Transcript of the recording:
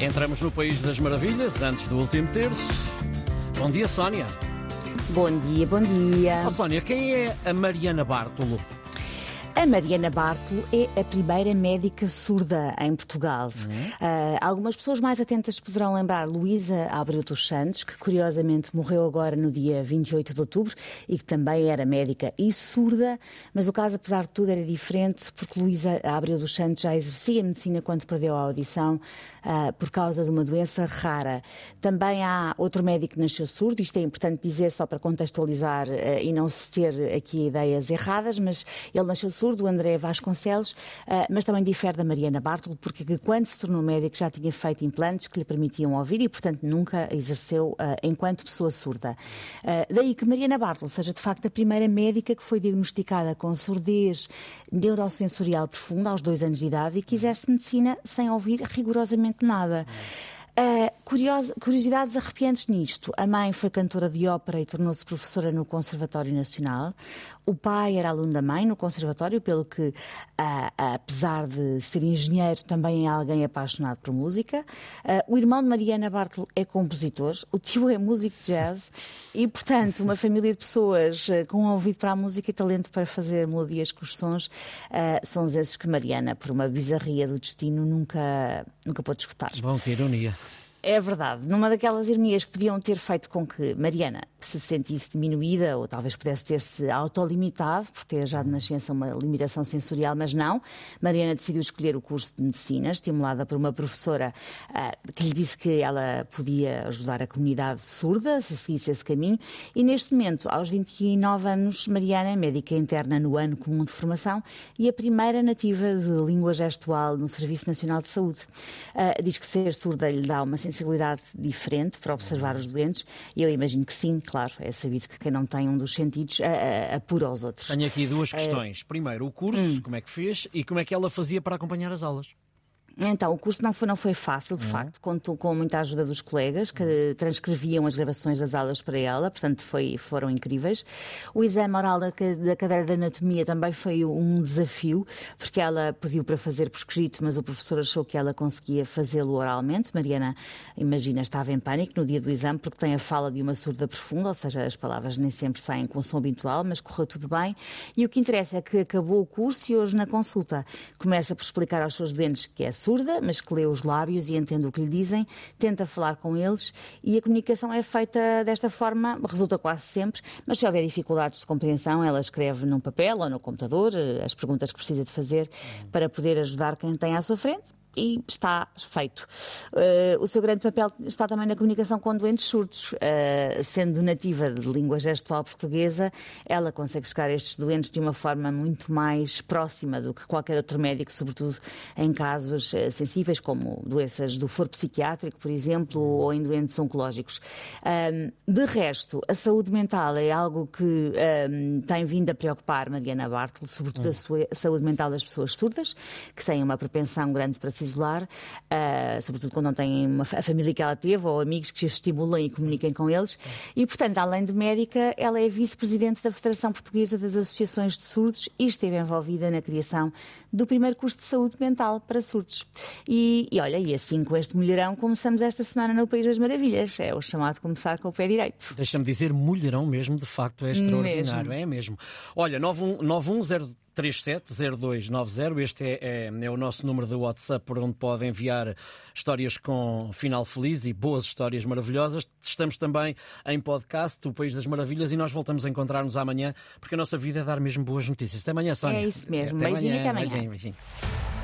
Entramos no País das Maravilhas, antes do último terço. Bom dia, Sónia. Bom dia, bom dia. Oh, Sónia, quem é a Mariana Bartolo? A Mariana Bartolo é a primeira médica surda em Portugal. Uhum. Uh, algumas pessoas mais atentas poderão lembrar Luísa Abreu dos Santos, que curiosamente morreu agora no dia 28 de outubro e que também era médica e surda, mas o caso, apesar de tudo, era diferente porque Luísa Abreu dos Santos já exercia medicina quando perdeu a audição uh, por causa de uma doença rara. Também há outro médico que nasceu surdo, isto é importante dizer só para contextualizar uh, e não se ter aqui ideias erradas, mas ele nasceu surdo do André Vasconcelos, ah, mas também difere da Mariana Bartolo, porque quando se tornou médico já tinha feito implantes que lhe permitiam ouvir e, portanto, nunca exerceu ah, enquanto pessoa surda. Ah, daí que Mariana Bartolo seja, de facto, a primeira médica que foi diagnosticada com surdez neurosensorial profunda aos dois anos de idade e que exerce medicina sem ouvir rigorosamente nada. Uh, curiosidades arrepiantes nisto. A mãe foi cantora de ópera e tornou-se professora no Conservatório Nacional. O pai era aluno da mãe no Conservatório, pelo que, uh, apesar de ser engenheiro, também é alguém apaixonado por música. Uh, o irmão de Mariana Bartolo é compositor. O tio é músico de jazz. E, portanto, uma família de pessoas com um ouvido para a música e talento para fazer melodias com os sons são esses que Mariana, por uma bizarria do destino, nunca, nunca pôde escutar. Bom, que ironia. É verdade. Numa daquelas ironias que podiam ter feito com que Mariana se sentisse diminuída ou talvez pudesse ter-se autolimitado por ter já de nascença uma limitação sensorial, mas não. Mariana decidiu escolher o curso de medicina, estimulada por uma professora uh, que lhe disse que ela podia ajudar a comunidade surda se seguisse esse caminho. E neste momento, aos 29 anos, Mariana é médica interna no ano comum de formação e a primeira nativa de língua gestual no Serviço Nacional de Saúde. Uh, diz que ser surda lhe dá uma sensibilidade diferente para observar os doentes eu imagino que sim, claro, é sabido que quem não tem um dos sentidos apura aos outros. Tenho aqui duas questões. Primeiro, o curso, hum. como é que fez e como é que ela fazia para acompanhar as aulas? Então, o curso não foi, não foi fácil, de uhum. facto, contou com muita ajuda dos colegas que uhum. transcreviam as gravações das aulas para ela, portanto foi, foram incríveis. O exame oral da, da cadeira de anatomia também foi um desafio, porque ela pediu para fazer por escrito, mas o professor achou que ela conseguia fazê-lo oralmente. Mariana, imagina, estava em pânico no dia do exame, porque tem a fala de uma surda profunda, ou seja, as palavras nem sempre saem com som habitual, mas correu tudo bem. E o que interessa é que acabou o curso e hoje na consulta começa por explicar aos seus doentes que é surda surda, mas que lê os lábios e entende o que lhe dizem, tenta falar com eles e a comunicação é feita desta forma, resulta quase sempre, mas se houver dificuldades de compreensão, ela escreve num papel ou no computador eh, as perguntas que precisa de fazer para poder ajudar quem tem à sua frente e está feito. Uh, o seu grande papel está também na comunicação com doentes surdos. Uh, sendo nativa de língua gestual portuguesa, ela consegue chegar a estes doentes de uma forma muito mais próxima do que qualquer outro médico, sobretudo em casos uh, sensíveis, como doenças do foro psiquiátrico, por exemplo, ou em doentes oncológicos. de resto, a saúde mental é algo que tem vindo a preocupar Mariana Bartolo, sobretudo a, sua, a saúde mental das pessoas surdas, que têm uma propensão grande para se isolar, uh, sobretudo quando não têm uma, a família que ela teve ou amigos que se estimulam e comuniquem com eles. E, portanto, além de médica, ela é vice-presidente da Federação Portuguesa das Associações de Surdos e esteve envolvida na criação do primeiro curso de saúde mental para surdos. E, e olha, e assim com este mulherão começamos esta semana no País das Maravilhas. É o chamado começar com o pé direito. Deixa-me dizer, mulherão mesmo, de facto, é extraordinário. Mesmo. É mesmo. Olha, 910 370290. Este é, é, é, o nosso número de WhatsApp por onde pode enviar histórias com final feliz e boas histórias maravilhosas. Estamos também em podcast, O País das Maravilhas, e nós voltamos a encontrar-nos amanhã, porque a nossa vida é dar mesmo boas notícias. Até amanhã, Sónia. É isso mesmo. Até beijinho amanhã. até amanhã. Beijinho, beijinho.